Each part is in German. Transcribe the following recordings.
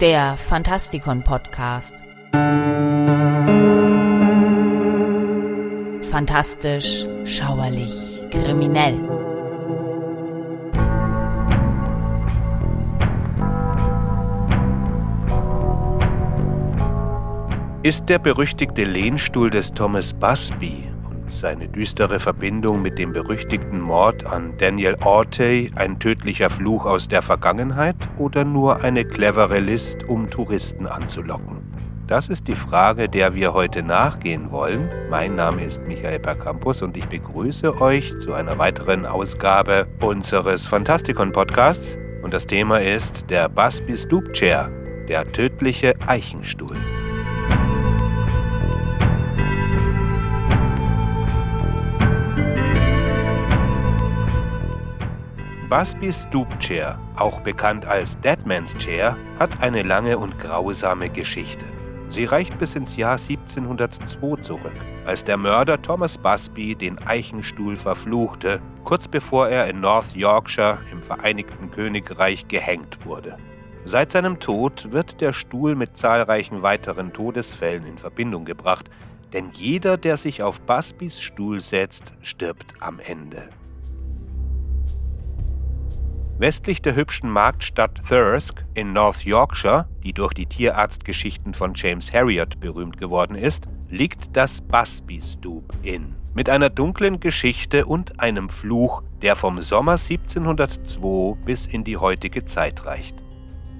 Der Fantastikon Podcast. Fantastisch, schauerlich, kriminell. Ist der berüchtigte Lehnstuhl des Thomas Busby seine düstere Verbindung mit dem berüchtigten Mord an Daniel Ortey ein tödlicher Fluch aus der Vergangenheit oder nur eine clevere List, um Touristen anzulocken? Das ist die Frage, der wir heute nachgehen wollen. Mein Name ist Michael Percampus und ich begrüße euch zu einer weiteren Ausgabe unseres Fantastikon Podcasts. Und das Thema ist der Busby Stoop Chair, der tödliche Eichenstuhl. Busby's Stoop Chair, auch bekannt als Deadman's Chair, hat eine lange und grausame Geschichte. Sie reicht bis ins Jahr 1702 zurück, als der Mörder Thomas Busby den Eichenstuhl verfluchte, kurz bevor er in North Yorkshire im Vereinigten Königreich gehängt wurde. Seit seinem Tod wird der Stuhl mit zahlreichen weiteren Todesfällen in Verbindung gebracht, denn jeder, der sich auf Busbys Stuhl setzt, stirbt am Ende. Westlich der hübschen Marktstadt Thirsk in North Yorkshire, die durch die Tierarztgeschichten von James Harriot berühmt geworden ist, liegt das Busby Stoop Inn. Mit einer dunklen Geschichte und einem Fluch, der vom Sommer 1702 bis in die heutige Zeit reicht.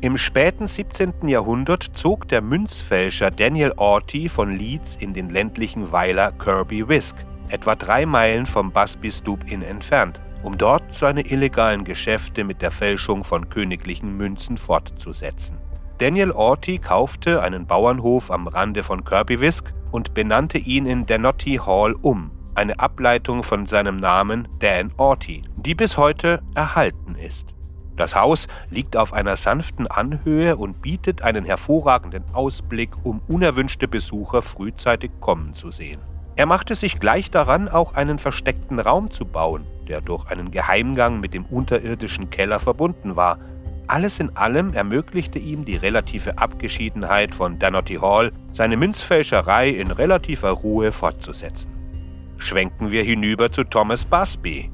Im späten 17. Jahrhundert zog der Münzfälscher Daniel Orty von Leeds in den ländlichen Weiler Kirby Wisk, etwa drei Meilen vom Busby Stoop Inn entfernt um dort seine illegalen Geschäfte mit der Fälschung von königlichen Münzen fortzusetzen. Daniel Orty kaufte einen Bauernhof am Rande von Kirbywisk und benannte ihn in Denotty Hall um, eine Ableitung von seinem Namen Dan Orty, die bis heute erhalten ist. Das Haus liegt auf einer sanften Anhöhe und bietet einen hervorragenden Ausblick, um unerwünschte Besucher frühzeitig kommen zu sehen. Er machte sich gleich daran, auch einen versteckten Raum zu bauen, der durch einen Geheimgang mit dem unterirdischen Keller verbunden war. Alles in allem ermöglichte ihm die relative Abgeschiedenheit von Danotty Hall, seine Münzfälscherei in relativer Ruhe fortzusetzen. Schwenken wir hinüber zu Thomas Busby.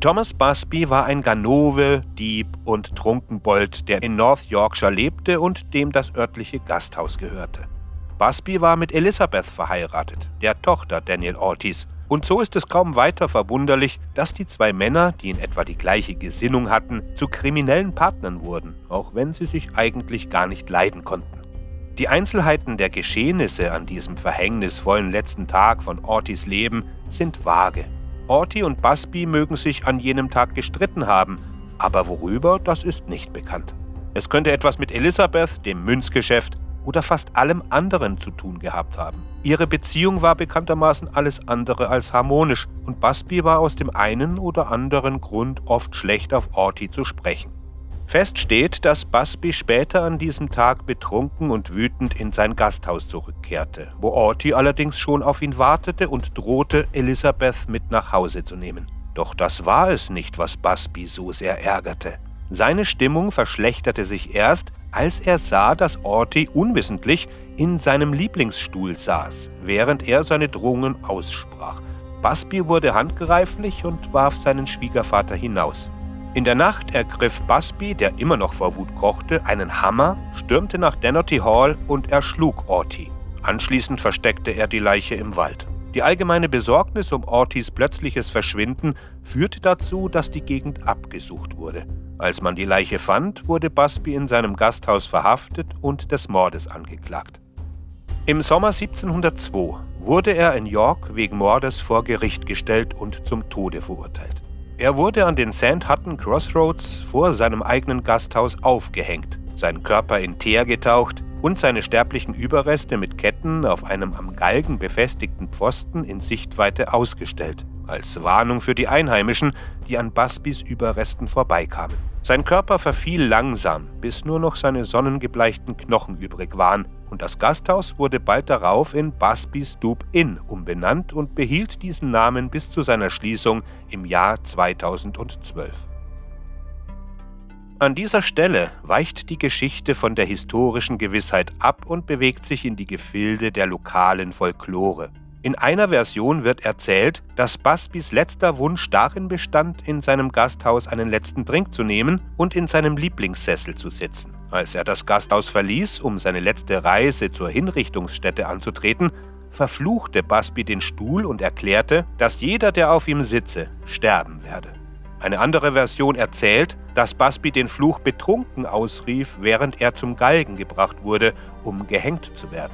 Thomas Busby war ein Ganove, Dieb und Trunkenbold, der in North Yorkshire lebte und dem das örtliche Gasthaus gehörte. Busby war mit Elizabeth verheiratet, der Tochter Daniel Ortiz, und so ist es kaum weiter verwunderlich, dass die zwei Männer, die in etwa die gleiche Gesinnung hatten, zu kriminellen Partnern wurden, auch wenn sie sich eigentlich gar nicht leiden konnten. Die Einzelheiten der Geschehnisse an diesem verhängnisvollen letzten Tag von Ortis Leben sind vage. Orti und Busby mögen sich an jenem Tag gestritten haben, aber worüber, das ist nicht bekannt. Es könnte etwas mit Elisabeth, dem Münzgeschäft oder fast allem anderen zu tun gehabt haben. Ihre Beziehung war bekanntermaßen alles andere als harmonisch und Busby war aus dem einen oder anderen Grund oft schlecht auf Orty zu sprechen. Fest steht, dass Busby später an diesem Tag betrunken und wütend in sein Gasthaus zurückkehrte, wo Orty allerdings schon auf ihn wartete und drohte, Elizabeth mit nach Hause zu nehmen. Doch das war es nicht, was Busby so sehr ärgerte. Seine Stimmung verschlechterte sich erst, als er sah, dass Orty unwissentlich in seinem Lieblingsstuhl saß, während er seine Drohungen aussprach. Busby wurde handgreiflich und warf seinen Schwiegervater hinaus. In der Nacht ergriff Busby, der immer noch vor Wut kochte, einen Hammer, stürmte nach Dennerty Hall und erschlug Orty. Anschließend versteckte er die Leiche im Wald. Die allgemeine Besorgnis um Ortys plötzliches Verschwinden führte dazu, dass die Gegend abgesucht wurde. Als man die Leiche fand, wurde Busby in seinem Gasthaus verhaftet und des Mordes angeklagt. Im Sommer 1702 wurde er in York wegen Mordes vor Gericht gestellt und zum Tode verurteilt. Er wurde an den St. Hutton Crossroads vor seinem eigenen Gasthaus aufgehängt, sein Körper in Teer getaucht und seine sterblichen Überreste mit Ketten auf einem am Galgen befestigten Pfosten in Sichtweite ausgestellt, als Warnung für die Einheimischen, die an Busbys Überresten vorbeikamen. Sein Körper verfiel langsam, bis nur noch seine sonnengebleichten Knochen übrig waren, und das Gasthaus wurde bald darauf in Busby Stoop Inn umbenannt und behielt diesen Namen bis zu seiner Schließung im Jahr 2012. An dieser Stelle weicht die Geschichte von der historischen Gewissheit ab und bewegt sich in die Gefilde der lokalen Folklore. In einer Version wird erzählt, dass Busbys letzter Wunsch darin bestand, in seinem Gasthaus einen letzten Drink zu nehmen und in seinem Lieblingssessel zu sitzen. Als er das Gasthaus verließ, um seine letzte Reise zur Hinrichtungsstätte anzutreten, verfluchte Busby den Stuhl und erklärte, dass jeder, der auf ihm sitze, sterben werde. Eine andere Version erzählt, dass Busby den Fluch betrunken ausrief, während er zum Galgen gebracht wurde, um gehängt zu werden.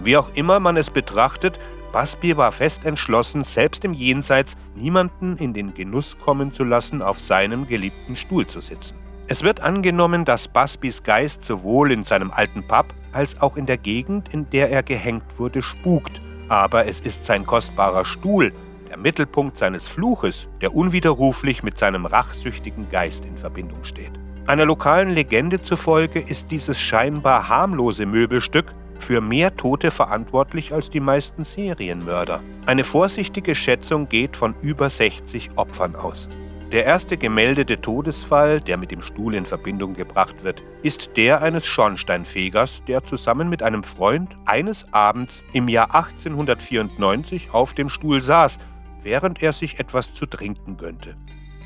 Wie auch immer man es betrachtet, Busby war fest entschlossen, selbst im Jenseits niemanden in den Genuss kommen zu lassen, auf seinem geliebten Stuhl zu sitzen. Es wird angenommen, dass Busbys Geist sowohl in seinem alten Pub als auch in der Gegend, in der er gehängt wurde, spukt. Aber es ist sein kostbarer Stuhl, der Mittelpunkt seines Fluches, der unwiderruflich mit seinem rachsüchtigen Geist in Verbindung steht. Einer lokalen Legende zufolge ist dieses scheinbar harmlose Möbelstück für mehr Tote verantwortlich als die meisten Serienmörder. Eine vorsichtige Schätzung geht von über 60 Opfern aus. Der erste gemeldete Todesfall, der mit dem Stuhl in Verbindung gebracht wird, ist der eines Schornsteinfegers, der zusammen mit einem Freund eines Abends im Jahr 1894 auf dem Stuhl saß, während er sich etwas zu trinken gönnte.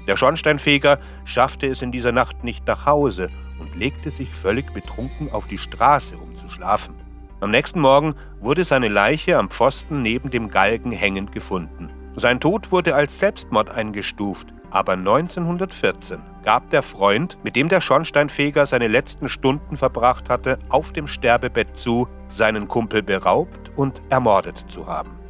Der Schornsteinfeger schaffte es in dieser Nacht nicht nach Hause und legte sich völlig betrunken auf die Straße, um zu schlafen. Am nächsten Morgen wurde seine Leiche am Pfosten neben dem Galgen hängend gefunden. Sein Tod wurde als Selbstmord eingestuft, aber 1914 gab der Freund, mit dem der Schornsteinfeger seine letzten Stunden verbracht hatte, auf dem Sterbebett zu, seinen Kumpel beraubt und ermordet zu haben.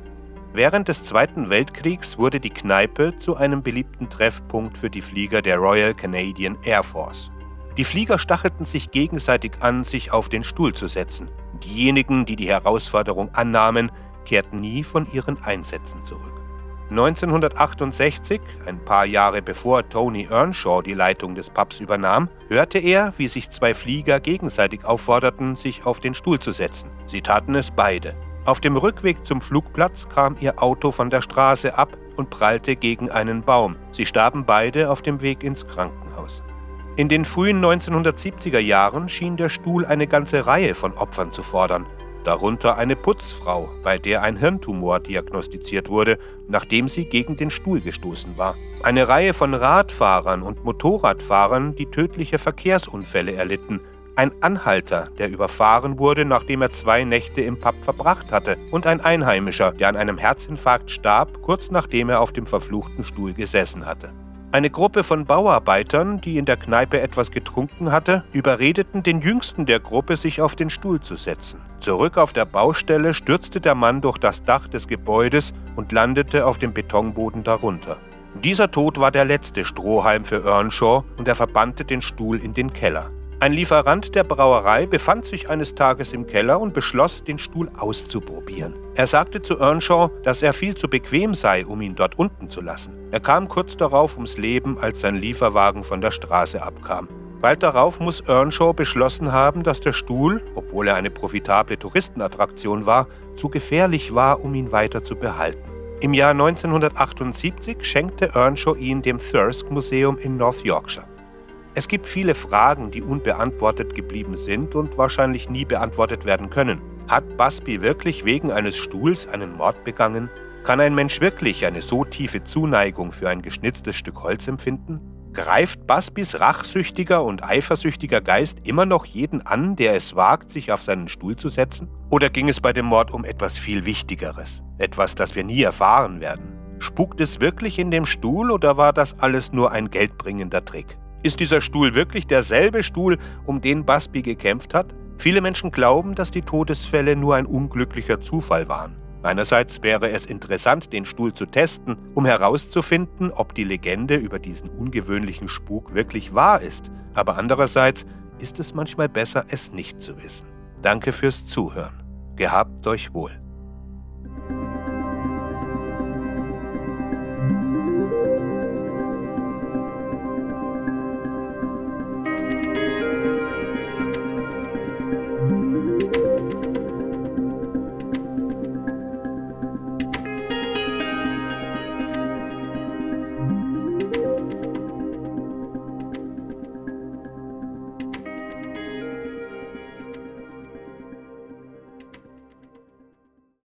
Während des Zweiten Weltkriegs wurde die Kneipe zu einem beliebten Treffpunkt für die Flieger der Royal Canadian Air Force. Die Flieger stachelten sich gegenseitig an, sich auf den Stuhl zu setzen. Diejenigen, die die Herausforderung annahmen, kehrten nie von ihren Einsätzen zurück. 1968, ein paar Jahre bevor Tony Earnshaw die Leitung des Pubs übernahm, hörte er, wie sich zwei Flieger gegenseitig aufforderten, sich auf den Stuhl zu setzen. Sie taten es beide. Auf dem Rückweg zum Flugplatz kam ihr Auto von der Straße ab und prallte gegen einen Baum. Sie starben beide auf dem Weg ins Krankenhaus. In den frühen 1970er Jahren schien der Stuhl eine ganze Reihe von Opfern zu fordern, darunter eine Putzfrau, bei der ein Hirntumor diagnostiziert wurde, nachdem sie gegen den Stuhl gestoßen war. Eine Reihe von Radfahrern und Motorradfahrern, die tödliche Verkehrsunfälle erlitten, ein Anhalter, der überfahren wurde, nachdem er zwei Nächte im Pub verbracht hatte, und ein Einheimischer, der an einem Herzinfarkt starb, kurz nachdem er auf dem verfluchten Stuhl gesessen hatte. Eine Gruppe von Bauarbeitern, die in der Kneipe etwas getrunken hatte, überredeten den jüngsten der Gruppe, sich auf den Stuhl zu setzen. Zurück auf der Baustelle stürzte der Mann durch das Dach des Gebäudes und landete auf dem Betonboden darunter. Dieser Tod war der letzte Strohhalm für Earnshaw und er verbannte den Stuhl in den Keller. Ein Lieferant der Brauerei befand sich eines Tages im Keller und beschloss, den Stuhl auszuprobieren. Er sagte zu Earnshaw, dass er viel zu bequem sei, um ihn dort unten zu lassen. Er kam kurz darauf ums Leben, als sein Lieferwagen von der Straße abkam. Bald darauf muss Earnshaw beschlossen haben, dass der Stuhl, obwohl er eine profitable Touristenattraktion war, zu gefährlich war, um ihn weiter zu behalten. Im Jahr 1978 schenkte Earnshaw ihn dem Thirsk Museum in North Yorkshire. Es gibt viele Fragen, die unbeantwortet geblieben sind und wahrscheinlich nie beantwortet werden können. Hat Busby wirklich wegen eines Stuhls einen Mord begangen? Kann ein Mensch wirklich eine so tiefe Zuneigung für ein geschnitztes Stück Holz empfinden? Greift Busbys rachsüchtiger und eifersüchtiger Geist immer noch jeden an, der es wagt, sich auf seinen Stuhl zu setzen? Oder ging es bei dem Mord um etwas viel Wichtigeres? Etwas, das wir nie erfahren werden? Spukt es wirklich in dem Stuhl oder war das alles nur ein geldbringender Trick? Ist dieser Stuhl wirklich derselbe Stuhl, um den Busby gekämpft hat? Viele Menschen glauben, dass die Todesfälle nur ein unglücklicher Zufall waren. Einerseits wäre es interessant, den Stuhl zu testen, um herauszufinden, ob die Legende über diesen ungewöhnlichen Spuk wirklich wahr ist. Aber andererseits ist es manchmal besser, es nicht zu wissen. Danke fürs Zuhören. Gehabt euch wohl.